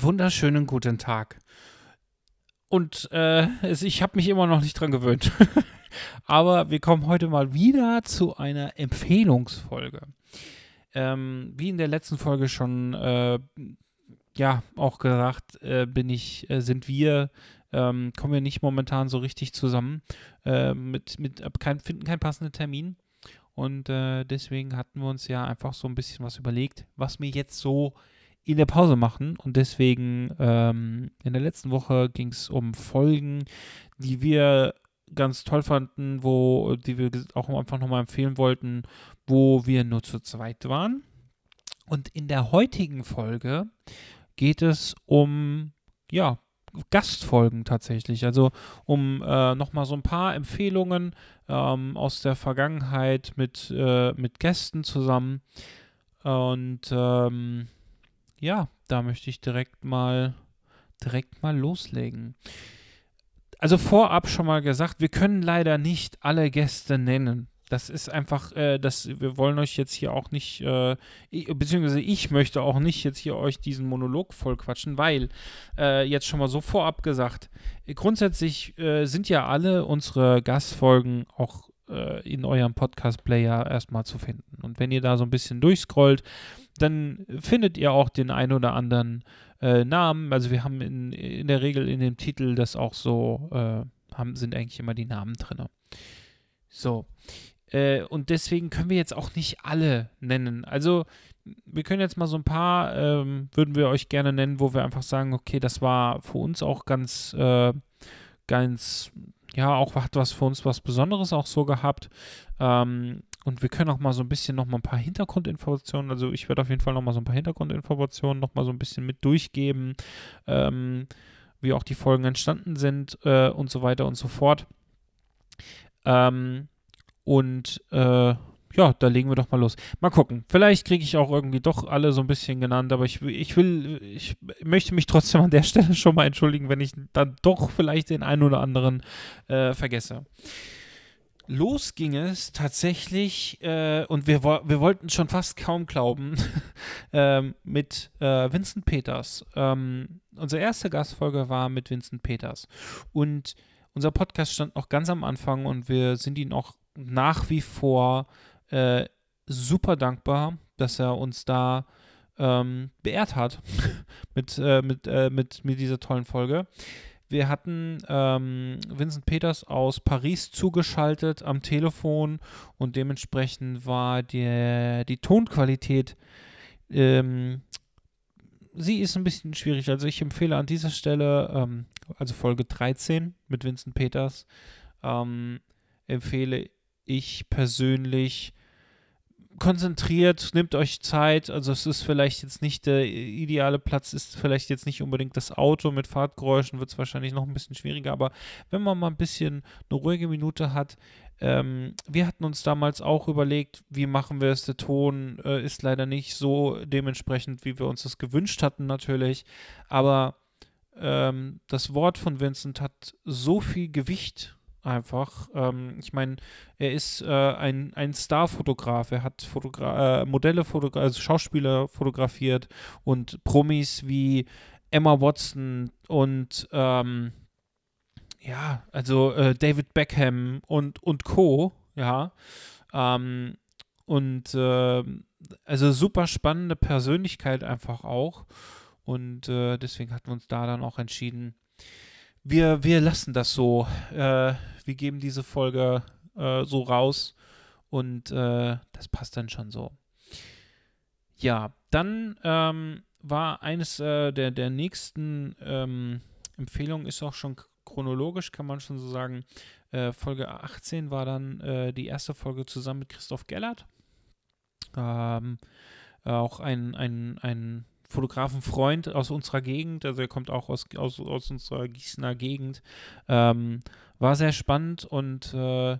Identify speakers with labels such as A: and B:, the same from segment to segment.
A: Wunderschönen guten Tag. Und äh, ich habe mich immer noch nicht dran gewöhnt. Aber wir kommen heute mal wieder zu einer Empfehlungsfolge. Ähm, wie in der letzten Folge schon äh, ja auch gesagt, äh, bin ich, äh, sind wir, ähm, kommen wir nicht momentan so richtig zusammen, äh, mit, mit kein, finden keinen passenden Termin. Und äh, deswegen hatten wir uns ja einfach so ein bisschen was überlegt, was mir jetzt so in der Pause machen. Und deswegen ähm, in der letzten Woche ging es um Folgen, die wir ganz toll fanden, wo, die wir auch einfach nochmal empfehlen wollten, wo wir nur zu zweit waren. Und in der heutigen Folge geht es um, ja, Gastfolgen tatsächlich. Also um äh, nochmal so ein paar Empfehlungen ähm, aus der Vergangenheit mit, äh, mit Gästen zusammen. Und ähm, ja, da möchte ich direkt mal direkt mal loslegen. Also vorab schon mal gesagt, wir können leider nicht alle Gäste nennen. Das ist einfach, äh, das, wir wollen euch jetzt hier auch nicht, äh, beziehungsweise ich möchte auch nicht jetzt hier euch diesen Monolog vollquatschen, weil, äh, jetzt schon mal so vorab gesagt, grundsätzlich äh, sind ja alle unsere Gastfolgen auch äh, in eurem Podcast-Player erstmal zu finden. Und wenn ihr da so ein bisschen durchscrollt, dann findet ihr auch den ein oder anderen äh, Namen. Also wir haben in, in der Regel in dem Titel das auch so, äh, haben, sind eigentlich immer die Namen drin. So. Äh, und deswegen können wir jetzt auch nicht alle nennen. Also wir können jetzt mal so ein paar, ähm, würden wir euch gerne nennen, wo wir einfach sagen, okay, das war für uns auch ganz, äh, ganz, ja, auch hat was für uns was Besonderes auch so gehabt. Ähm, und wir können auch mal so ein bisschen noch mal ein paar Hintergrundinformationen, also ich werde auf jeden Fall noch mal so ein paar Hintergrundinformationen noch mal so ein bisschen mit durchgeben, ähm, wie auch die Folgen entstanden sind äh, und so weiter und so fort. Ähm, und äh, ja, da legen wir doch mal los. Mal gucken. Vielleicht kriege ich auch irgendwie doch alle so ein bisschen genannt, aber ich, ich will, ich möchte mich trotzdem an der Stelle schon mal entschuldigen, wenn ich dann doch vielleicht den einen oder anderen äh, vergesse los ging es tatsächlich, äh, und wir, wir wollten schon fast kaum glauben, ähm, mit äh, Vincent Peters. Ähm, unsere erste Gastfolge war mit Vincent Peters. Und unser Podcast stand noch ganz am Anfang und wir sind ihm auch nach wie vor äh, super dankbar, dass er uns da ähm, beehrt hat mit, äh, mit, äh, mit, mit dieser tollen Folge. Wir hatten ähm, Vincent Peters aus Paris zugeschaltet am Telefon und dementsprechend war die, die Tonqualität, ähm, sie ist ein bisschen schwierig. Also ich empfehle an dieser Stelle, ähm, also Folge 13 mit Vincent Peters, ähm, empfehle ich persönlich konzentriert, nehmt euch Zeit. Also es ist vielleicht jetzt nicht der ideale Platz, ist vielleicht jetzt nicht unbedingt das Auto mit Fahrtgeräuschen, wird es wahrscheinlich noch ein bisschen schwieriger. Aber wenn man mal ein bisschen eine ruhige Minute hat, ähm, wir hatten uns damals auch überlegt, wie machen wir es. Der Ton äh, ist leider nicht so dementsprechend, wie wir uns das gewünscht hatten natürlich. Aber ähm, das Wort von Vincent hat so viel Gewicht einfach. Ähm, ich meine, er ist äh, ein, ein Starfotograf. Er hat Fotogra äh, Modelle, fotogra also Schauspieler fotografiert und Promis wie Emma Watson und ähm, ja, also äh, David Beckham und, und Co. Ja. Ähm, und ähm, also super spannende Persönlichkeit einfach auch. Und äh, deswegen hatten wir uns da dann auch entschieden, wir, wir lassen das so. Äh, wir geben diese Folge äh, so raus und äh, das passt dann schon so. Ja, dann ähm, war eines äh, der, der nächsten ähm, Empfehlungen, ist auch schon chronologisch, kann man schon so sagen. Äh, Folge 18 war dann die erste Folge zusammen mit Christoph Gellert. Ähm, auch ein, ein, ein Fotografenfreund aus unserer Gegend, also er kommt auch aus, aus, aus unserer Gießener Gegend. Ähm, war sehr spannend und äh,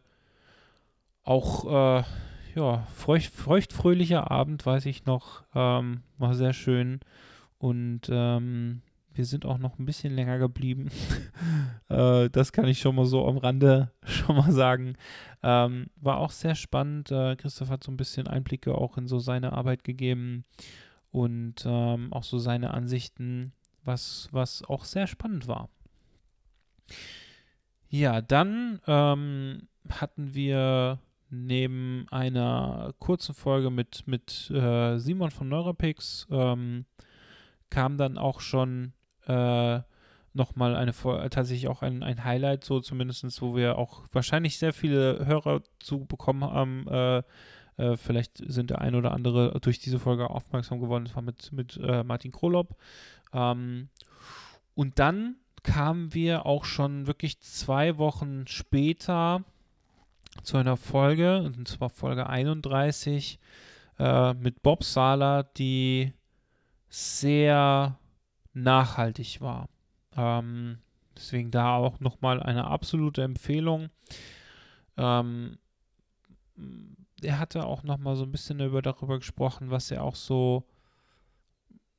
A: auch äh, ja, feucht, feuchtfröhlicher Abend, weiß ich noch. Ähm, war sehr schön. Und ähm, wir sind auch noch ein bisschen länger geblieben. äh, das kann ich schon mal so am Rande schon mal sagen. Ähm, war auch sehr spannend. Äh, Christoph hat so ein bisschen Einblicke auch in so seine Arbeit gegeben und ähm, auch so seine Ansichten, was, was auch sehr spannend war. Ja, dann ähm, hatten wir neben einer kurzen Folge mit, mit äh, Simon von Neurapix ähm, kam dann auch schon äh, nochmal eine tatsächlich auch ein, ein Highlight, so zumindest, wo wir auch wahrscheinlich sehr viele Hörer zu bekommen haben. Äh, äh, vielleicht sind der ein oder andere durch diese Folge aufmerksam geworden. Das war mit, mit äh, Martin Krolop. Ähm, und dann kamen wir auch schon wirklich zwei Wochen später zu einer Folge, und zwar Folge 31 äh, mit Bob Sala, die sehr nachhaltig war. Ähm, deswegen da auch nochmal eine absolute Empfehlung. Ähm, er hatte auch nochmal so ein bisschen über, darüber gesprochen, was er auch so,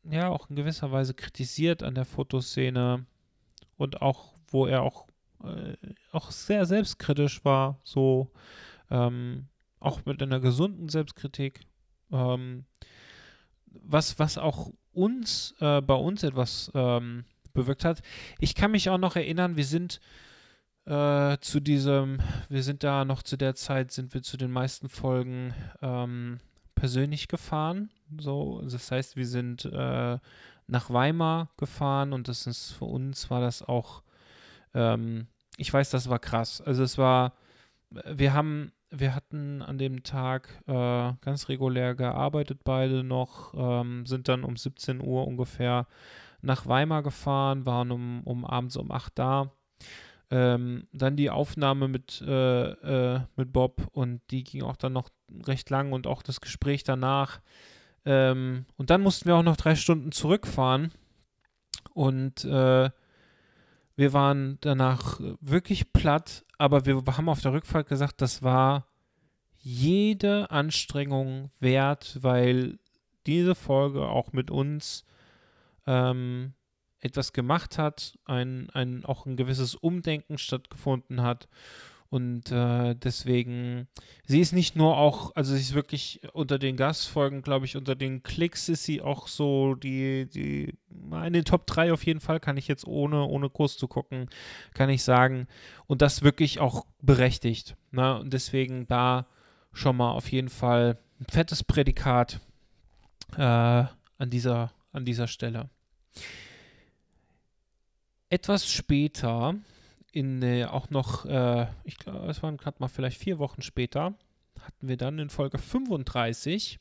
A: ja, auch in gewisser Weise kritisiert an der Fotoszene und auch, wo er auch äh, auch sehr selbstkritisch war, so ähm, auch mit einer gesunden Selbstkritik, ähm, was, was auch uns, äh, bei uns etwas ähm, bewirkt hat. Ich kann mich auch noch erinnern, wir sind äh, zu diesem, wir sind da noch zu der Zeit, sind wir zu den meisten Folgen ähm, persönlich gefahren. So, das heißt, wir sind äh, nach Weimar gefahren und das ist für uns war das auch ähm, ich weiß, das war krass. Also es war, wir haben, wir hatten an dem Tag äh, ganz regulär gearbeitet beide noch, ähm, sind dann um 17 Uhr ungefähr nach Weimar gefahren, waren um, um abends um 8 da. Ähm, dann die Aufnahme mit, äh, äh, mit Bob und die ging auch dann noch recht lang und auch das Gespräch danach. Ähm, und dann mussten wir auch noch drei Stunden zurückfahren und äh, wir waren danach wirklich platt, aber wir haben auf der Rückfahrt gesagt, das war jede Anstrengung wert, weil diese Folge auch mit uns ähm, etwas gemacht hat, ein, ein, auch ein gewisses Umdenken stattgefunden hat und äh, deswegen, sie ist nicht nur auch, also sie ist wirklich unter den Gastfolgen, glaube ich, unter den Klicks ist sie auch so die, die, in den Top 3 auf jeden Fall, kann ich jetzt ohne, ohne Kurs zu gucken, kann ich sagen. Und das wirklich auch berechtigt. Ne? Und deswegen da schon mal auf jeden Fall ein fettes Prädikat äh, an, dieser, an dieser Stelle. Etwas später in äh, auch noch, äh, ich glaube, es waren gerade mal vielleicht vier Wochen später, hatten wir dann in Folge 35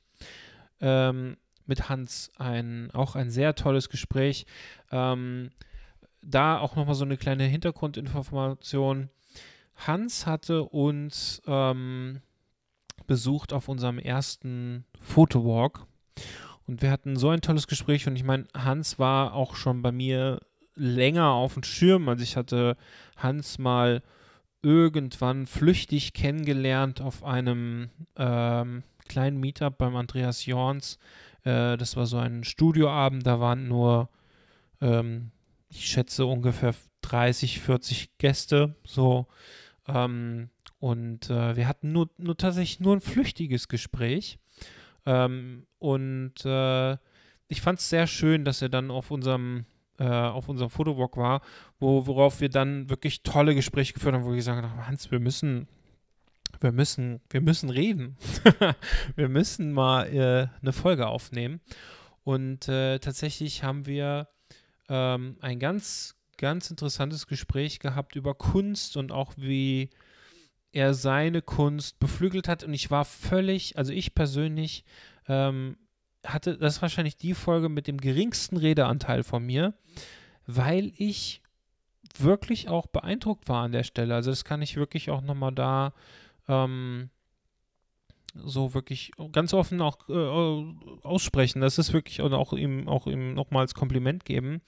A: ähm, mit Hans ein, auch ein sehr tolles Gespräch. Ähm, da auch nochmal so eine kleine Hintergrundinformation. Hans hatte uns ähm, besucht auf unserem ersten Fotowalk und wir hatten so ein tolles Gespräch und ich meine, Hans war auch schon bei mir länger auf dem Schirm. Also ich hatte Hans mal irgendwann flüchtig kennengelernt auf einem ähm, kleinen Meetup beim Andreas Jorns. Äh, das war so ein Studioabend, da waren nur, ähm, ich schätze, ungefähr 30, 40 Gäste. So. Ähm, und äh, wir hatten nur, nur tatsächlich nur ein flüchtiges Gespräch. Ähm, und äh, ich fand es sehr schön, dass er dann auf unserem auf unserem Fotowalk war, wo, worauf wir dann wirklich tolle Gespräche geführt haben, wo wir gesagt haben, Hans, wir müssen, wir müssen, wir müssen reden. wir müssen mal äh, eine Folge aufnehmen. Und äh, tatsächlich haben wir ähm, ein ganz, ganz interessantes Gespräch gehabt über Kunst und auch wie er seine Kunst beflügelt hat. Und ich war völlig, also ich persönlich ähm, hatte, das ist wahrscheinlich die Folge mit dem geringsten Redeanteil von mir, weil ich wirklich auch beeindruckt war an der Stelle. Also das kann ich wirklich auch nochmal da ähm, so wirklich ganz offen auch äh, aussprechen. Das ist wirklich und auch ihm auch ihm nochmal als Kompliment geben.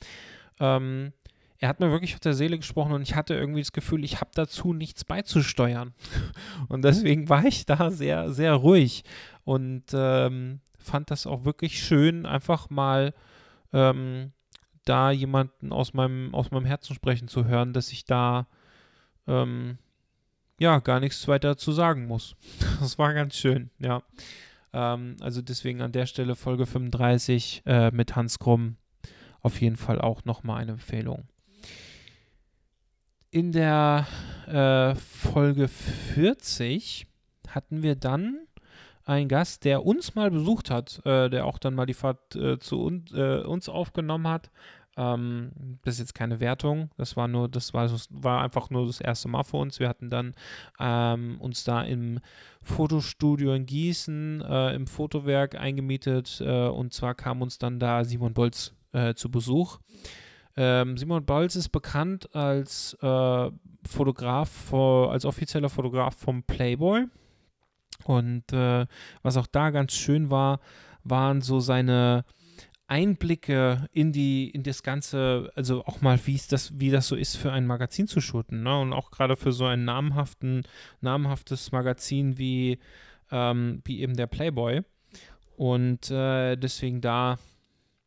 A: Ähm, er hat mir wirklich auf der Seele gesprochen und ich hatte irgendwie das Gefühl, ich habe dazu nichts beizusteuern. Und deswegen war ich da sehr, sehr ruhig und ähm, fand das auch wirklich schön, einfach mal ähm, da jemanden aus meinem, aus meinem Herzen sprechen zu hören, dass ich da ähm, ja gar nichts weiter zu sagen muss. Das war ganz schön, ja. Ähm, also deswegen an der Stelle Folge 35 äh, mit Hans Krumm auf jeden Fall auch nochmal eine Empfehlung. In der äh, Folge 40 hatten wir dann einen Gast, der uns mal besucht hat, äh, der auch dann mal die Fahrt äh, zu un äh, uns aufgenommen hat. Ähm, das ist jetzt keine Wertung, das war nur, das war, das war einfach nur das erste Mal für uns. Wir hatten dann ähm, uns da im Fotostudio in Gießen äh, im Fotowerk eingemietet äh, und zwar kam uns dann da Simon Bolz zu Besuch. Ähm, Simon Bolz ist bekannt als äh, Fotograf, als offizieller Fotograf vom Playboy. Und äh, was auch da ganz schön war, waren so seine Einblicke in die, in das Ganze, also auch mal, wie das, wie das so ist, für ein Magazin zu shooten, ne? Und auch gerade für so ein namhaften, namhaftes Magazin wie, ähm, wie eben der Playboy. Und äh, deswegen da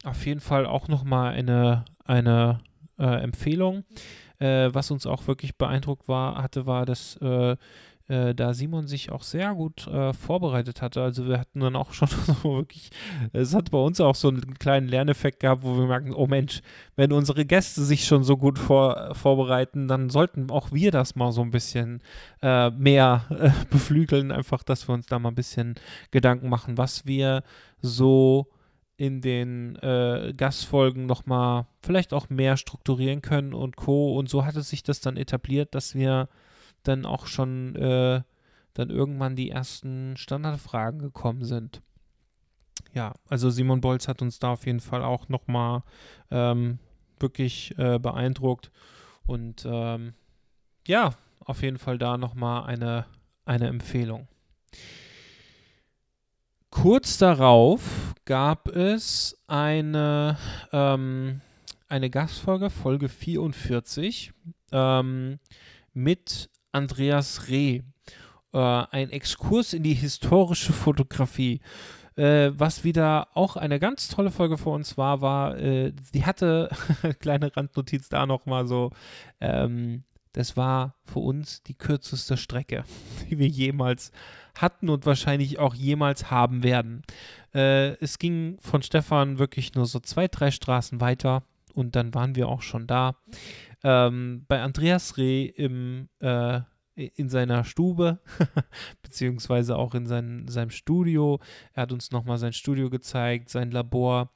A: auf jeden Fall auch nochmal eine, eine äh, Empfehlung. Äh, was uns auch wirklich beeindruckt war, hatte, war, dass äh, äh, da Simon sich auch sehr gut äh, vorbereitet hatte. Also wir hatten dann auch schon so wirklich, es hat bei uns auch so einen kleinen Lerneffekt gehabt, wo wir merken, oh Mensch, wenn unsere Gäste sich schon so gut vor, vorbereiten, dann sollten auch wir das mal so ein bisschen äh, mehr äh, beflügeln, einfach, dass wir uns da mal ein bisschen Gedanken machen, was wir so in den äh, Gastfolgen nochmal vielleicht auch mehr strukturieren können und Co. Und so hatte sich das dann etabliert, dass wir dann auch schon äh, dann irgendwann die ersten Standardfragen gekommen sind. Ja, also Simon Bolz hat uns da auf jeden Fall auch nochmal ähm, wirklich äh, beeindruckt. Und ähm, ja, auf jeden Fall da nochmal eine, eine Empfehlung. Kurz darauf gab es eine, ähm, eine Gastfolge, Folge 44, ähm, mit Andreas Reh. Äh, ein Exkurs in die historische Fotografie. Äh, was wieder auch eine ganz tolle Folge für uns war, war, äh, die hatte, kleine Randnotiz da nochmal so, ähm, das war für uns die kürzeste Strecke, die wir jemals hatten und wahrscheinlich auch jemals haben werden. Äh, es ging von Stefan wirklich nur so zwei, drei Straßen weiter und dann waren wir auch schon da ähm, bei Andreas Reh im, äh, in seiner Stube, beziehungsweise auch in sein, seinem Studio. Er hat uns nochmal sein Studio gezeigt, sein Labor.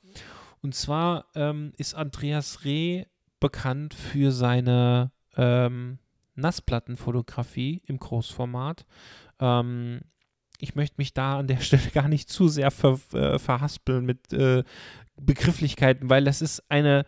A: Und zwar ähm, ist Andreas Reh bekannt für seine ähm, Nassplattenfotografie im Großformat. Ähm, ich möchte mich da an der Stelle gar nicht zu sehr ver, äh, verhaspeln mit äh, Begrifflichkeiten, weil das ist eine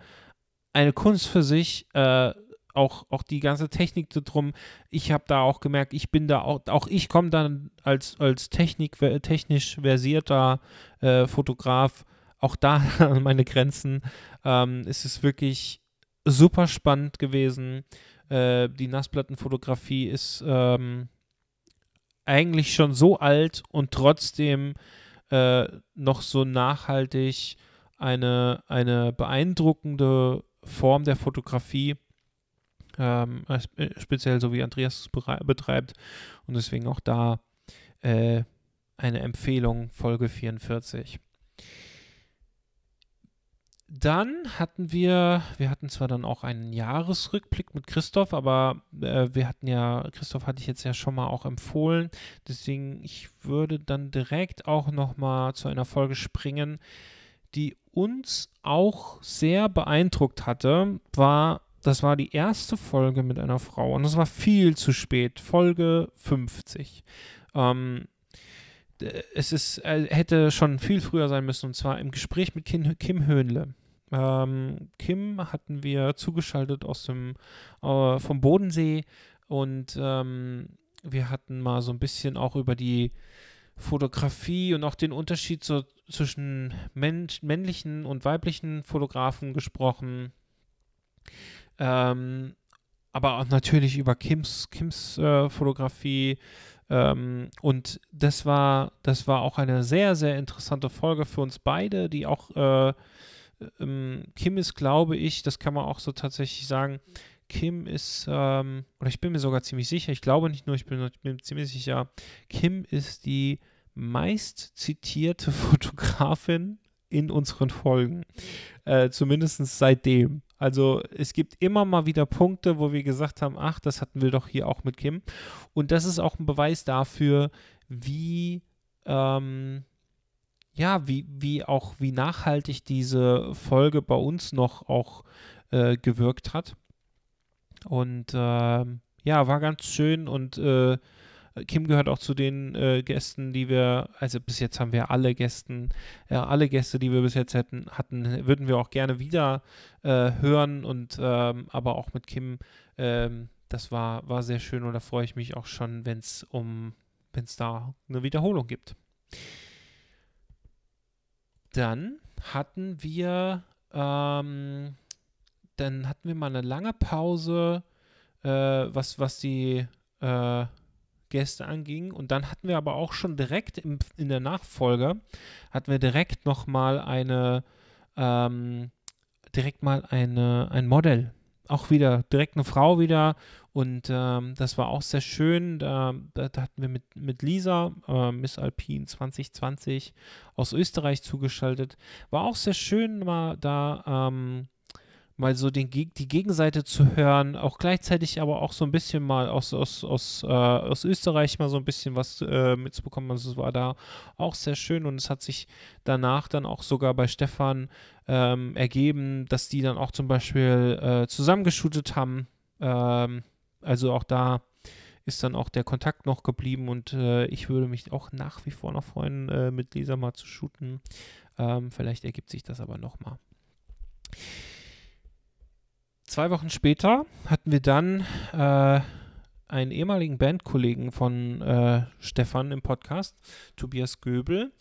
A: eine Kunst für sich. Äh, auch, auch die ganze Technik drum. Ich habe da auch gemerkt, ich bin da auch, auch ich komme dann als, als Technik, technisch versierter äh, Fotograf auch da an meine Grenzen. Ähm, es ist wirklich super spannend gewesen. Äh, die Nassplattenfotografie ist ähm, eigentlich schon so alt und trotzdem äh, noch so nachhaltig eine, eine beeindruckende Form der Fotografie, ähm, äh, speziell so wie Andreas es betreibt. Und deswegen auch da äh, eine Empfehlung, Folge 44. dann hatten wir, wir hatten zwar dann auch einen Jahresrückblick mit Christoph, aber äh, wir hatten ja, Christoph hatte ich jetzt ja schon mal auch empfohlen, deswegen ich würde dann direkt auch noch mal zu einer Folge springen, die uns auch sehr beeindruckt hatte, war, das war die erste Folge mit einer Frau und das war viel zu spät, Folge 50. Ähm, es ist, äh, hätte schon viel früher sein müssen und zwar im Gespräch mit Kim, Kim Höhnle. Ähm, Kim hatten wir zugeschaltet aus dem äh, vom Bodensee und ähm, wir hatten mal so ein bisschen auch über die Fotografie und auch den Unterschied so zwischen Mensch, männlichen und weiblichen Fotografen gesprochen. Ähm, aber auch natürlich über Kims, Kims äh, Fotografie. Ähm, und das war, das war auch eine sehr, sehr interessante Folge für uns beide, die auch äh, ähm, Kim ist, glaube ich, das kann man auch so tatsächlich sagen, Kim ist, ähm, oder ich bin mir sogar ziemlich sicher, ich glaube nicht nur, ich bin, ich bin ziemlich sicher, Kim ist die meist zitierte Fotografin in unseren Folgen. Äh, Zumindest seitdem. Also es gibt immer mal wieder Punkte, wo wir gesagt haben, ach, das hatten wir doch hier auch mit Kim. Und das ist auch ein Beweis dafür, wie ähm, ja, wie, wie auch, wie nachhaltig diese Folge bei uns noch auch äh, gewirkt hat. Und äh, ja, war ganz schön und äh, Kim gehört auch zu den äh, Gästen, die wir, also bis jetzt haben wir alle Gästen, ja, alle Gäste, die wir bis jetzt hätten, hatten, würden wir auch gerne wieder äh, hören und ähm, aber auch mit Kim, ähm, das war, war sehr schön und da freue ich mich auch schon, wenn es um, wenn es da eine Wiederholung gibt. Dann hatten wir, ähm, dann hatten wir mal eine lange Pause, äh, was, was die äh, Gäste anging. Und dann hatten wir aber auch schon direkt im, in der Nachfolge, hatten wir direkt nochmal eine, ähm, direkt mal eine, ein Model. Auch wieder, direkt eine Frau wieder und ähm, das war auch sehr schön. Da, da, hatten wir mit, mit Lisa, äh, Miss Alpine 2020 aus Österreich zugeschaltet. War auch sehr schön, mal da ähm, mal so den, die Gegenseite zu hören, auch gleichzeitig aber auch so ein bisschen mal aus, aus, aus, äh, aus Österreich mal so ein bisschen was äh, mitzubekommen. Also es war da auch sehr schön und es hat sich danach dann auch sogar bei Stefan ähm, ergeben, dass die dann auch zum Beispiel äh, zusammengeshootet haben. Ähm, also auch da ist dann auch der Kontakt noch geblieben und äh, ich würde mich auch nach wie vor noch freuen, äh, mit Lisa mal zu shooten. Ähm, vielleicht ergibt sich das aber nochmal. Zwei Wochen später hatten wir dann äh, einen ehemaligen Bandkollegen von äh, Stefan im Podcast, Tobias Göbel,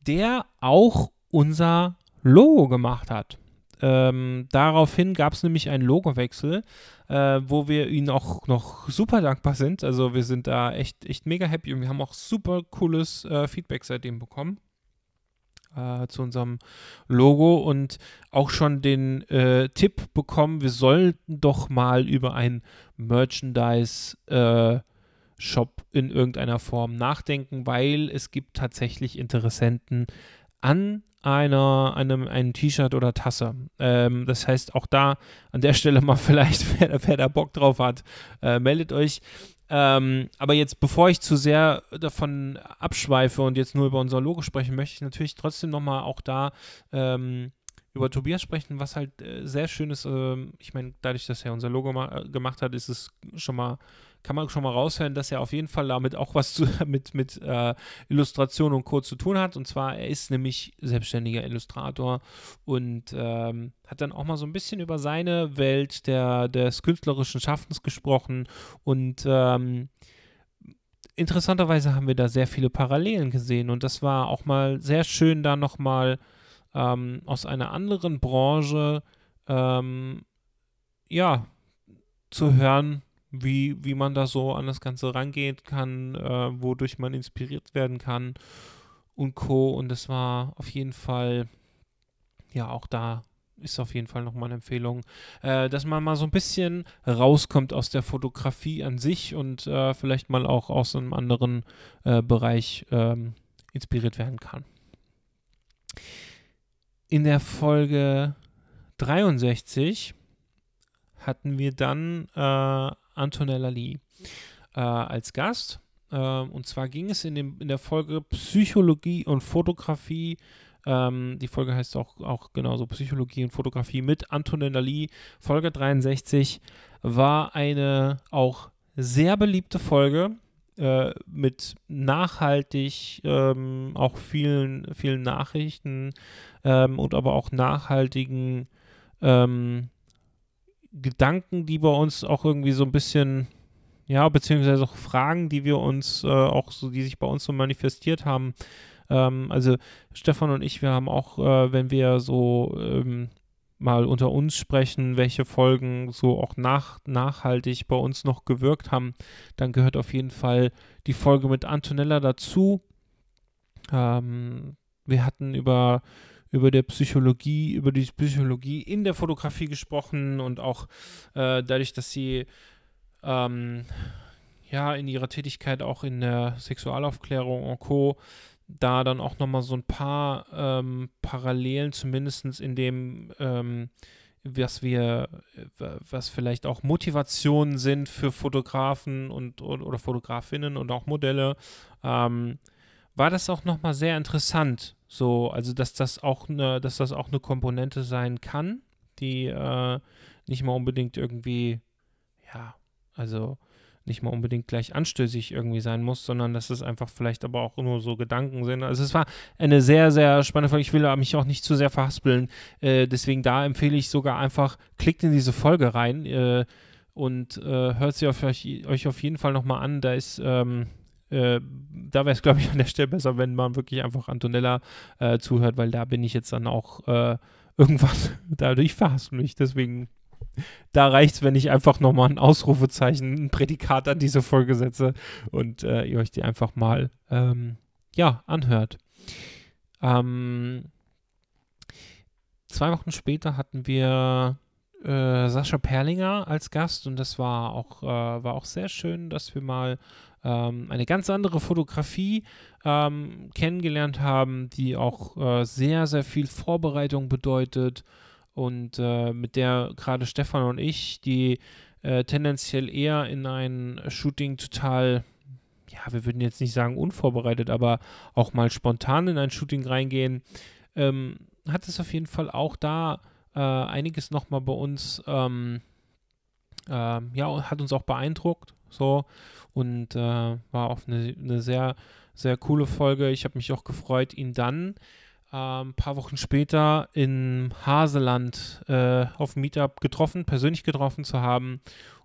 A: der auch unser Logo gemacht hat. Ähm, daraufhin gab es nämlich einen Logowechsel, äh, wo wir ihnen auch noch super dankbar sind. Also wir sind da echt, echt mega happy und wir haben auch super cooles äh, Feedback seitdem bekommen äh, zu unserem Logo und auch schon den äh, Tipp bekommen, wir sollten doch mal über ein Merchandise äh, Shop in irgendeiner Form nachdenken, weil es gibt tatsächlich Interessenten an einer, einem, ein T-Shirt oder Tasse. Ähm, das heißt, auch da an der Stelle mal vielleicht, wer, wer da Bock drauf hat, äh, meldet euch. Ähm, aber jetzt, bevor ich zu sehr davon abschweife und jetzt nur über unser Logo sprechen, möchte ich natürlich trotzdem nochmal auch da ähm, über Tobias sprechen, was halt äh, sehr schön ist. Äh, ich meine, dadurch, dass er unser Logo äh, gemacht hat, ist es schon mal kann man schon mal raushören, dass er auf jeden Fall damit auch was zu, mit, mit äh, Illustration und Co. zu tun hat. Und zwar, er ist nämlich selbstständiger Illustrator und ähm, hat dann auch mal so ein bisschen über seine Welt der, des künstlerischen Schaffens gesprochen. Und ähm, interessanterweise haben wir da sehr viele Parallelen gesehen. Und das war auch mal sehr schön, da nochmal ähm, aus einer anderen Branche ähm, ja, zu hören, wie, wie man da so an das Ganze rangehen kann, äh, wodurch man inspiriert werden kann und Co. Und das war auf jeden Fall, ja, auch da ist auf jeden Fall nochmal eine Empfehlung, äh, dass man mal so ein bisschen rauskommt aus der Fotografie an sich und äh, vielleicht mal auch aus einem anderen äh, Bereich ähm, inspiriert werden kann. In der Folge 63 hatten wir dann äh, Antonella Lee äh, als Gast. Äh, und zwar ging es in, dem, in der Folge Psychologie und Fotografie. Ähm, die Folge heißt auch, auch genauso Psychologie und Fotografie mit Antonella Lee. Folge 63 war eine auch sehr beliebte Folge äh, mit nachhaltig ähm, auch vielen, vielen Nachrichten ähm, und aber auch nachhaltigen ähm, Gedanken, die bei uns auch irgendwie so ein bisschen, ja, beziehungsweise auch Fragen, die wir uns äh, auch so, die sich bei uns so manifestiert haben. Ähm, also Stefan und ich, wir haben auch, äh, wenn wir so ähm, mal unter uns sprechen, welche Folgen so auch nach, nachhaltig bei uns noch gewirkt haben, dann gehört auf jeden Fall die Folge mit Antonella dazu. Ähm, wir hatten über, über der Psychologie, über die Psychologie in der Fotografie gesprochen und auch äh, dadurch, dass sie ähm, ja in ihrer Tätigkeit auch in der Sexualaufklärung und Co da dann auch nochmal so ein paar ähm, Parallelen, zumindest in dem, ähm, was wir, was vielleicht auch Motivationen sind für Fotografen und, und oder Fotografinnen und auch Modelle, ähm, war das auch nochmal sehr interessant. So, also dass das auch eine, dass das auch eine Komponente sein kann, die äh, nicht mal unbedingt irgendwie, ja, also nicht mal unbedingt gleich anstößig irgendwie sein muss, sondern dass es einfach vielleicht aber auch nur so Gedanken sind. Also es war eine sehr, sehr spannende Folge. Ich will mich auch nicht zu sehr verhaspeln. Äh, deswegen da empfehle ich sogar einfach, klickt in diese Folge rein äh, und äh, hört sie auf euch, euch, auf jeden Fall nochmal an. Da ist, ähm, äh, da wäre es, glaube ich, an der Stelle besser, wenn man wirklich einfach Antonella äh, zuhört, weil da bin ich jetzt dann auch äh, irgendwann, dadurch verhaspel mich. Deswegen da reicht es, wenn ich einfach nochmal ein Ausrufezeichen, ein Prädikat an diese Folge setze und äh, ihr euch die einfach mal ähm, ja, anhört. Ähm, zwei Wochen später hatten wir äh, Sascha Perlinger als Gast und das war auch, äh, war auch sehr schön, dass wir mal ähm, eine ganz andere Fotografie ähm, kennengelernt haben, die auch äh, sehr, sehr viel Vorbereitung bedeutet. Und äh, mit der gerade Stefan und ich, die äh, tendenziell eher in ein Shooting total, ja, wir würden jetzt nicht sagen unvorbereitet, aber auch mal spontan in ein Shooting reingehen, ähm, hat es auf jeden Fall auch da äh, einiges nochmal bei uns, ähm, ähm, ja, hat uns auch beeindruckt, so und äh, war auch eine, eine sehr, sehr coole Folge. Ich habe mich auch gefreut, ihn dann ein ähm, paar Wochen später in Haseland äh, auf dem Meetup getroffen, persönlich getroffen zu haben.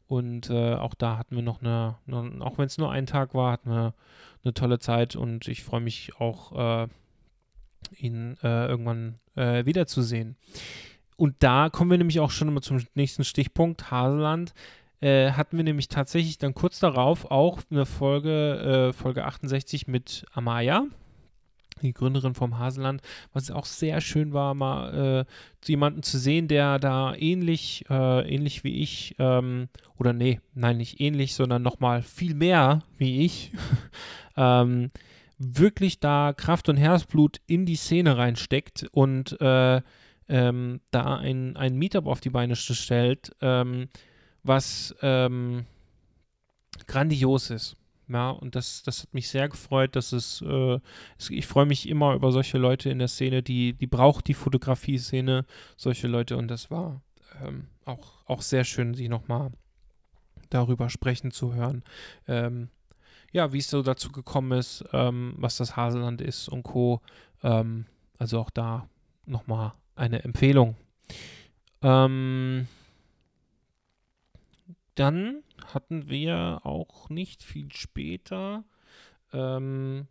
A: Und äh, auch da hatten wir noch eine, eine auch wenn es nur ein Tag war, hatten wir eine tolle Zeit und ich freue mich auch, äh, ihn äh, irgendwann äh, wiederzusehen. Und da kommen wir nämlich auch schon immer zum nächsten Stichpunkt, Haseland. Äh, hatten wir nämlich tatsächlich dann kurz darauf auch eine Folge, Folge 68 mit Amaya, die Gründerin vom Haseland, was auch sehr schön war, mal äh, jemanden zu sehen, der da ähnlich, äh, ähnlich wie ich, ähm, oder nee, nein, nicht ähnlich, sondern nochmal viel mehr wie ich, ähm, wirklich da Kraft und Herzblut in die Szene reinsteckt und äh, ähm, da ein, ein Meetup auf die Beine stellt, ähm, was ähm, grandios ist. Ja, und das, das hat mich sehr gefreut, dass es, äh, es ich freue mich immer über solche Leute in der Szene, die, die braucht die Fotografie-Szene, solche Leute und das war ähm, auch, auch sehr schön, sie nochmal darüber sprechen zu hören. Ähm, ja, wie es so dazu gekommen ist, ähm, was das Haselland ist und Co. Ähm, also auch da nochmal eine Empfehlung. Ähm, dann hatten wir auch nicht viel später ähm,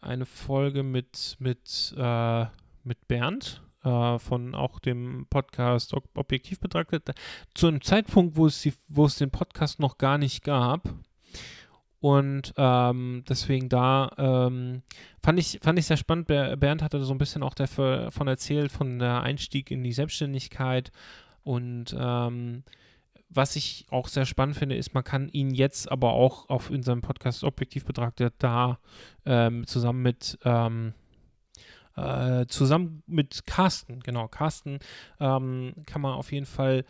A: eine Folge mit, mit, äh, mit Bernd äh, von auch dem Podcast Objektiv betrachtet. Zu einem Zeitpunkt, wo es, die, wo es den Podcast noch gar nicht gab. Und ähm, deswegen da ähm, fand, ich, fand ich sehr spannend. Bernd hatte so ein bisschen auch davon erzählt, von der Einstieg in die Selbstständigkeit und ähm, was ich auch sehr spannend finde, ist, man kann ihn jetzt aber auch auf in seinem Podcast objektiv betrachtet da ähm, zusammen mit ähm, äh, zusammen mit Carsten, genau, Carsten ähm, kann man auf jeden Fall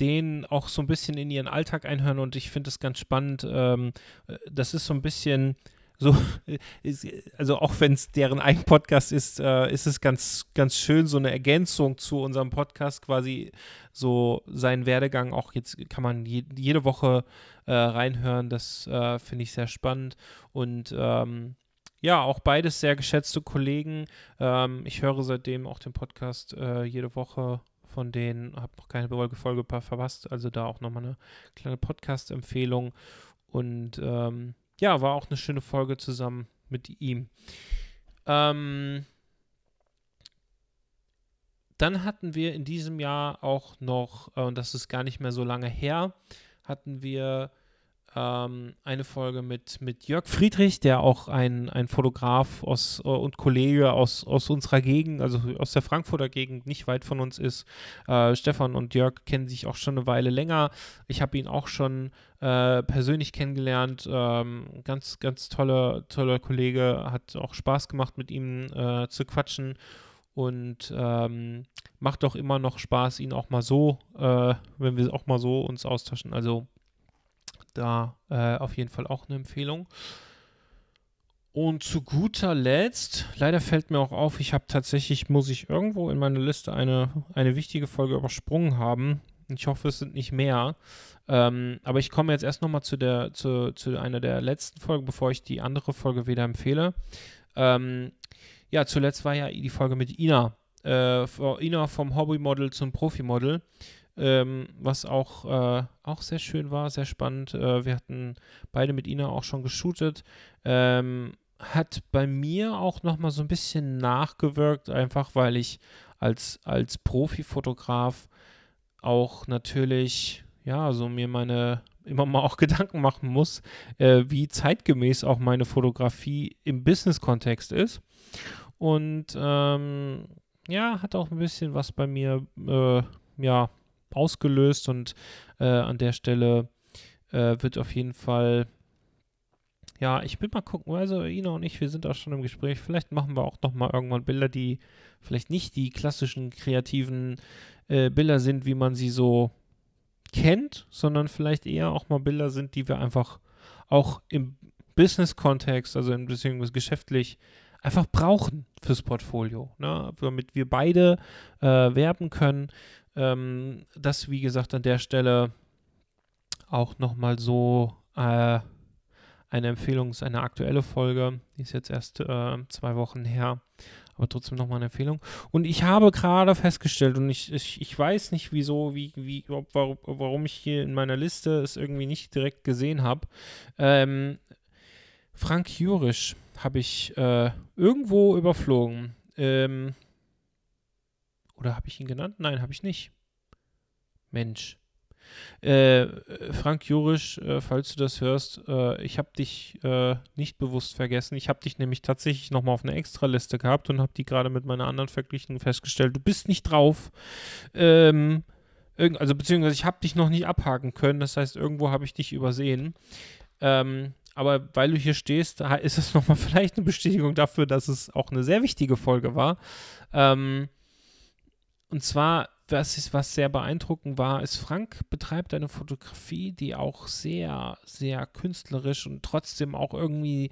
A: den auch so ein bisschen in ihren Alltag einhören und ich finde es ganz spannend. Ähm, äh, das ist so ein bisschen so, also auch wenn es deren eigen Podcast ist, äh, ist es ganz, ganz schön, so eine Ergänzung zu unserem Podcast, quasi so seinen Werdegang auch jetzt kann man je, jede Woche äh, reinhören. Das äh, finde ich sehr spannend und ähm, ja, auch beides sehr geschätzte Kollegen. Ähm, ich höre seitdem auch den Podcast äh, jede Woche von denen, habe noch keine Folge verpasst, also da auch nochmal eine kleine Podcast-Empfehlung und ähm, ja, war auch eine schöne Folge zusammen mit ihm. Ähm, dann hatten wir in diesem Jahr auch noch, äh, und das ist gar nicht mehr so lange her, hatten wir ähm, eine Folge mit, mit Jörg Friedrich, der auch ein, ein Fotograf aus, äh, und Kollege aus, aus unserer Gegend, also aus der Frankfurter Gegend, nicht weit von uns ist. Äh, Stefan und Jörg kennen sich auch schon eine Weile länger. Ich habe ihn auch schon äh, persönlich kennengelernt. Ähm, ganz, ganz toller, toller Kollege. Hat auch Spaß gemacht, mit ihm äh, zu quatschen. Und ähm, macht auch immer noch Spaß, ihn auch mal so, äh, wenn wir auch mal so uns austauschen. Also da äh, auf jeden Fall auch eine Empfehlung. Und zu guter Letzt, leider fällt mir auch auf, ich habe tatsächlich, muss ich irgendwo in meiner Liste eine, eine wichtige Folge übersprungen haben. Ich hoffe, es sind nicht mehr. Ähm, aber ich komme jetzt erst nochmal zu, zu, zu einer der letzten Folgen, bevor ich die andere Folge wieder empfehle. Ähm, ja, zuletzt war ja die Folge mit Ina. Äh, Ina vom Hobbymodel zum Profimodel ähm, was auch, äh, auch sehr schön war, sehr spannend. Äh, wir hatten beide mit Ina auch schon geshootet. Ähm, hat bei mir auch nochmal so ein bisschen nachgewirkt, einfach weil ich als, als Profifotograf auch natürlich, ja, so mir meine immer mal auch Gedanken machen muss, äh, wie zeitgemäß auch meine Fotografie im Business-Kontext ist. Und ähm, ja, hat auch ein bisschen was bei mir, äh, ja, ausgelöst und äh, an der Stelle äh, wird auf jeden Fall, ja, ich will mal gucken, also Ina und ich, wir sind auch schon im Gespräch, vielleicht machen wir auch nochmal irgendwann Bilder, die vielleicht nicht die klassischen kreativen äh, Bilder sind, wie man sie so kennt, sondern vielleicht eher auch mal Bilder sind, die wir einfach auch im Business-Kontext, also in beziehungsweise geschäftlich, einfach brauchen fürs Portfolio, ne? damit wir beide äh, werben können, ähm, das, wie gesagt, an der Stelle auch nochmal so äh, eine Empfehlung, ist eine aktuelle Folge, die ist jetzt erst äh, zwei Wochen her, aber trotzdem nochmal eine Empfehlung. Und ich habe gerade festgestellt, und ich, ich, ich weiß nicht, wieso, wie, wie, warum, warum ich hier in meiner Liste es irgendwie nicht direkt gesehen habe. Ähm, Frank Jurisch habe ich äh, irgendwo überflogen. Ähm, oder habe ich ihn genannt? Nein, habe ich nicht. Mensch. Äh, Frank Jurisch, äh, falls du das hörst, äh, ich habe dich äh, nicht bewusst vergessen. Ich habe dich nämlich tatsächlich nochmal auf eine Extraliste gehabt und habe die gerade mit meiner anderen verglichen festgestellt. Du bist nicht drauf. Ähm, also beziehungsweise ich habe dich noch nicht abhaken können. Das heißt, irgendwo habe ich dich übersehen. Ähm, aber weil du hier stehst, ist es nochmal vielleicht eine Bestätigung dafür, dass es auch eine sehr wichtige Folge war. Ähm, und zwar, was, ist, was sehr beeindruckend war, ist, Frank betreibt eine Fotografie, die auch sehr, sehr künstlerisch und trotzdem auch irgendwie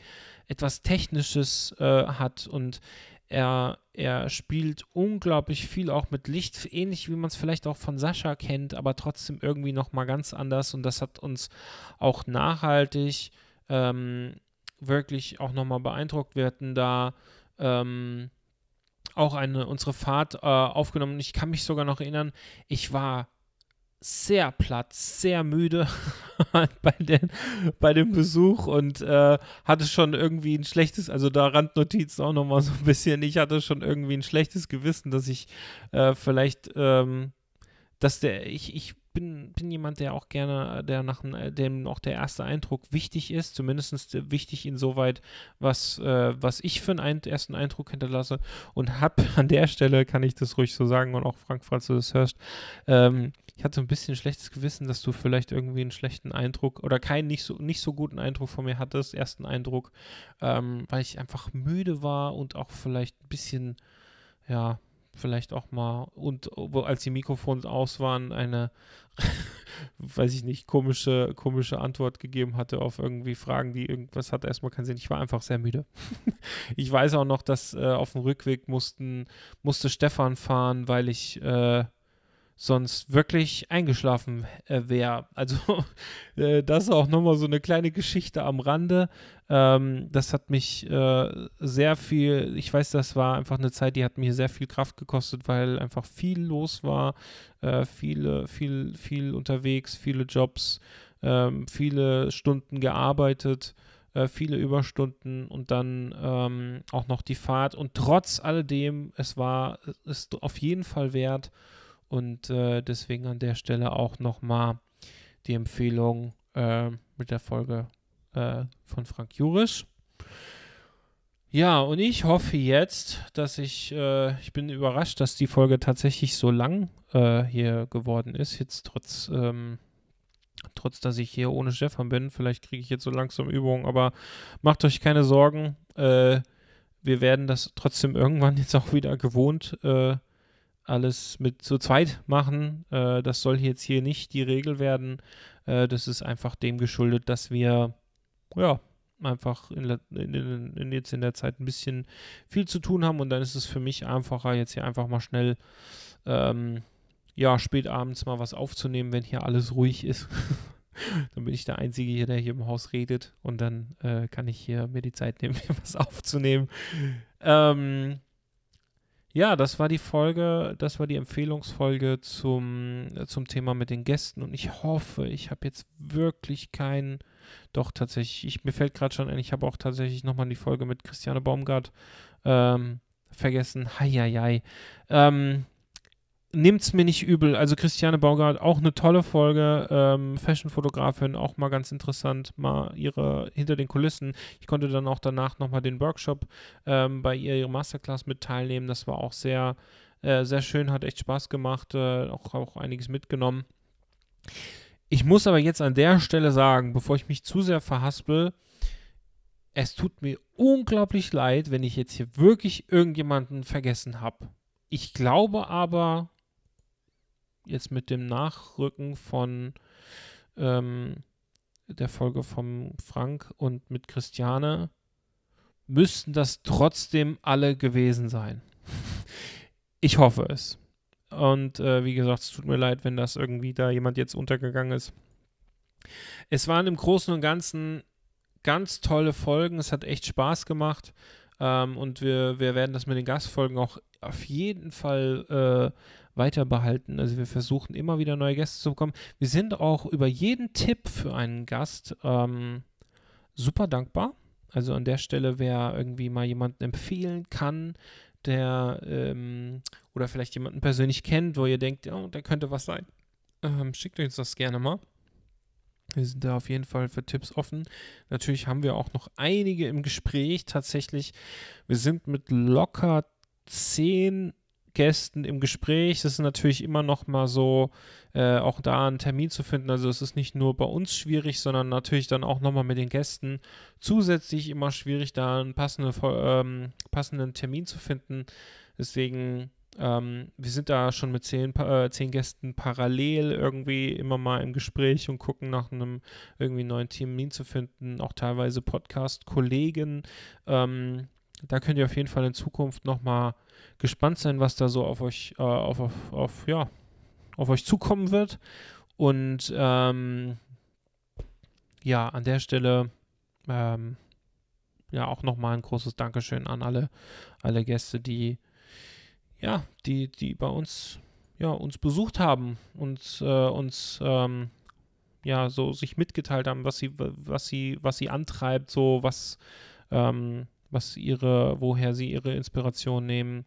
A: etwas Technisches äh, hat. Und er, er spielt unglaublich viel auch mit Licht, ähnlich wie man es vielleicht auch von Sascha kennt, aber trotzdem irgendwie nochmal ganz anders. Und das hat uns auch nachhaltig ähm, wirklich auch nochmal beeindruckt. Wir hatten da ähm, auch eine, unsere Fahrt äh, aufgenommen. Ich kann mich sogar noch erinnern, ich war sehr platt, sehr müde bei, den, bei dem Besuch und äh, hatte schon irgendwie ein schlechtes, also da Randnotizen auch nochmal so ein bisschen, ich hatte schon irgendwie ein schlechtes Gewissen, dass ich äh, vielleicht, ähm, dass der, ich, ich bin, bin jemand, der auch gerne, der nach dem auch der erste Eindruck wichtig ist, zumindest wichtig insoweit, was, äh, was ich für einen ersten Eindruck hinterlasse. Und habe an der Stelle, kann ich das ruhig so sagen, und auch Frank, falls du das hörst, ähm, ich hatte ein bisschen schlechtes Gewissen, dass du vielleicht irgendwie einen schlechten Eindruck oder keinen nicht so, nicht so guten Eindruck von mir hattest, ersten Eindruck, ähm, weil ich einfach müde war und auch vielleicht ein bisschen, ja, vielleicht auch mal und als die Mikrofons aus waren, eine, weiß ich nicht, komische, komische Antwort gegeben hatte auf irgendwie Fragen, die irgendwas hatte erstmal keinen Sinn. Ich war einfach sehr müde. ich weiß auch noch, dass äh, auf dem Rückweg mussten, musste Stefan fahren, weil ich äh, sonst wirklich eingeschlafen äh, wäre. Also äh, das ist auch nochmal so eine kleine Geschichte am Rande. Ähm, das hat mich äh, sehr viel, ich weiß, das war einfach eine Zeit, die hat mir sehr viel Kraft gekostet, weil einfach viel los war, äh, viele, viel, viel unterwegs, viele Jobs, ähm, viele Stunden gearbeitet äh, viele Überstunden und dann ähm, auch noch die Fahrt. Und trotz alledem, es war, es auf jeden Fall wert. Und äh, deswegen an der Stelle auch nochmal die Empfehlung äh, mit der Folge äh, von Frank Jurisch. Ja, und ich hoffe jetzt, dass ich, äh, ich bin überrascht, dass die Folge tatsächlich so lang äh, hier geworden ist. Jetzt trotz, ähm, trotz, dass ich hier ohne Stefan bin. Vielleicht kriege ich jetzt so langsam Übungen, aber macht euch keine Sorgen. Äh, wir werden das trotzdem irgendwann jetzt auch wieder gewohnt alles mit zu zweit machen. Äh, das soll jetzt hier nicht die Regel werden. Äh, das ist einfach dem geschuldet, dass wir ja einfach in, in, in, jetzt in der Zeit ein bisschen viel zu tun haben und dann ist es für mich einfacher, jetzt hier einfach mal schnell ähm, ja, spät abends mal was aufzunehmen, wenn hier alles ruhig ist. dann bin ich der Einzige hier, der hier im Haus redet und dann äh, kann ich hier mir die Zeit nehmen, hier was aufzunehmen. Ähm, ja, das war die Folge, das war die Empfehlungsfolge zum, zum Thema mit den Gästen und ich hoffe, ich habe jetzt wirklich keinen, doch tatsächlich, ich, mir fällt gerade schon ein, ich habe auch tatsächlich nochmal die Folge mit Christiane Baumgart ähm, vergessen. Heieiei. Ähm, es mir nicht übel. Also Christiane Baumgart, auch eine tolle Folge. Ähm, Fashion-Fotografin, auch mal ganz interessant, mal ihre hinter den Kulissen. Ich konnte dann auch danach nochmal den Workshop ähm, bei ihr, ihre Masterclass mit teilnehmen. Das war auch sehr, äh, sehr schön, hat echt Spaß gemacht, äh, auch, auch einiges mitgenommen. Ich muss aber jetzt an der Stelle sagen, bevor ich mich zu sehr verhaspel, es tut mir unglaublich leid, wenn ich jetzt hier wirklich irgendjemanden vergessen habe. Ich glaube aber, jetzt mit dem Nachrücken von ähm, der Folge vom Frank und mit Christiane müssten das trotzdem alle gewesen sein. ich hoffe es. Und äh, wie gesagt, es tut mir leid, wenn das irgendwie da jemand jetzt untergegangen ist. Es waren im Großen und Ganzen ganz tolle Folgen. Es hat echt Spaß gemacht. Ähm, und wir, wir werden das mit den Gastfolgen auch auf jeden Fall äh, weiter behalten. Also wir versuchen immer wieder neue Gäste zu bekommen. Wir sind auch über jeden Tipp für einen Gast ähm, super dankbar. Also an der Stelle, wer irgendwie mal jemanden empfehlen kann, der ähm, oder vielleicht jemanden persönlich kennt, wo ihr denkt, oh, da könnte was sein, ähm, schickt uns das gerne mal. Wir sind da auf jeden Fall für Tipps offen. Natürlich haben wir auch noch einige im Gespräch tatsächlich. Wir sind mit locker zehn Gästen im Gespräch. Es ist natürlich immer noch mal so, äh, auch da einen Termin zu finden. Also es ist nicht nur bei uns schwierig, sondern natürlich dann auch noch mal mit den Gästen zusätzlich immer schwierig, da einen passende, ähm, passenden Termin zu finden. Deswegen, ähm, wir sind da schon mit zehn, äh, zehn Gästen parallel irgendwie immer mal im Gespräch und gucken nach einem irgendwie neuen Termin zu finden. Auch teilweise Podcast-Kollegen. Ähm, da könnt ihr auf jeden Fall in Zukunft noch mal gespannt sein, was da so auf euch, äh, auf, auf, auf, ja, auf euch zukommen wird. Und ähm, ja, an der Stelle ähm, ja auch nochmal ein großes Dankeschön an alle, alle Gäste, die ja, die, die bei uns ja, uns besucht haben und äh, uns ähm, ja so sich mitgeteilt haben, was sie, was sie, was sie antreibt, so was, ähm, was ihre, woher sie ihre Inspiration nehmen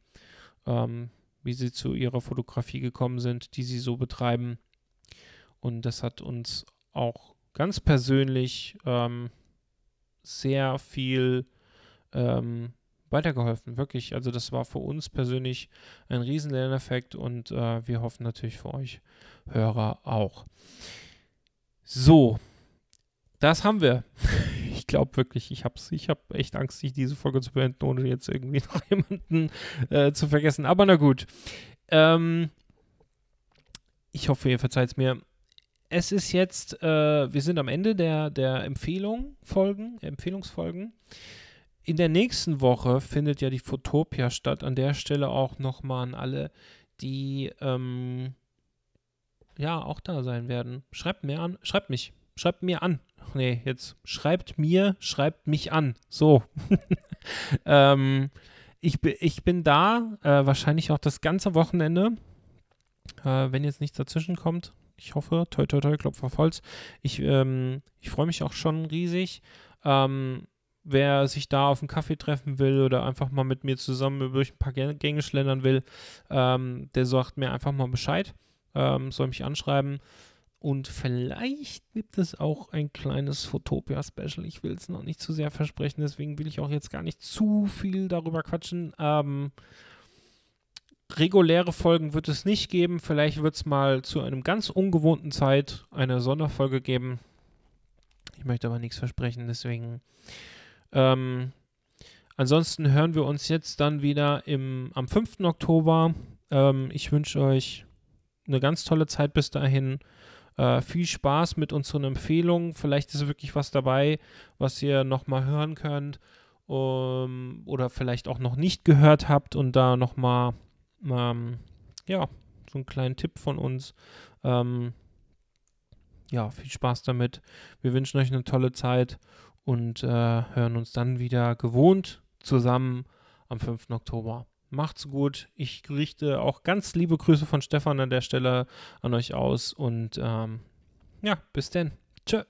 A: ähm, wie sie zu ihrer Fotografie gekommen sind, die sie so betreiben. Und das hat uns auch ganz persönlich ähm, sehr viel ähm, weitergeholfen, wirklich. Also das war für uns persönlich ein riesen Lerneffekt und äh, wir hoffen natürlich für euch Hörer auch. So, das haben wir. Glaube wirklich, ich habe ich hab echt Angst, diese Folge zu beenden, ohne jetzt irgendwie noch jemanden äh, zu vergessen. Aber na gut. Ähm, ich hoffe, ihr verzeiht es mir. Es ist jetzt, äh, wir sind am Ende der, der Empfehlung, Folgen, Empfehlungsfolgen. In der nächsten Woche findet ja die Fotopia statt. An der Stelle auch nochmal an alle, die ähm, ja auch da sein werden. Schreibt mir an, schreibt mich, schreibt mir an. Nee, jetzt schreibt mir, schreibt mich an. So. ähm, ich, ich bin da, äh, wahrscheinlich auch das ganze Wochenende, äh, wenn jetzt nichts dazwischen kommt. Ich hoffe, toi, toi, toi, Klopf auf Holz. Ich, ähm, ich freue mich auch schon riesig. Ähm, wer sich da auf einen Kaffee treffen will oder einfach mal mit mir zusammen durch ein paar Gänge schlendern will, ähm, der sagt mir einfach mal Bescheid, ähm, soll mich anschreiben. Und vielleicht gibt es auch ein kleines Fotopia-Special. Ich will es noch nicht zu sehr versprechen, deswegen will ich auch jetzt gar nicht zu viel darüber quatschen. Ähm, reguläre Folgen wird es nicht geben. Vielleicht wird es mal zu einem ganz ungewohnten Zeit eine Sonderfolge geben. Ich möchte aber nichts versprechen, deswegen ähm, ansonsten hören wir uns jetzt dann wieder im, am 5. Oktober. Ähm, ich wünsche euch eine ganz tolle Zeit bis dahin. Äh, viel Spaß mit unseren Empfehlungen. Vielleicht ist wirklich was dabei, was ihr nochmal hören könnt um, oder vielleicht auch noch nicht gehört habt und da nochmal, ähm, ja, so einen kleinen Tipp von uns. Ähm, ja, viel Spaß damit. Wir wünschen euch eine tolle Zeit und äh, hören uns dann wieder gewohnt zusammen am 5. Oktober. Macht's gut. Ich richte auch ganz liebe Grüße von Stefan an der Stelle an euch aus und ähm, ja, bis denn. Tschö.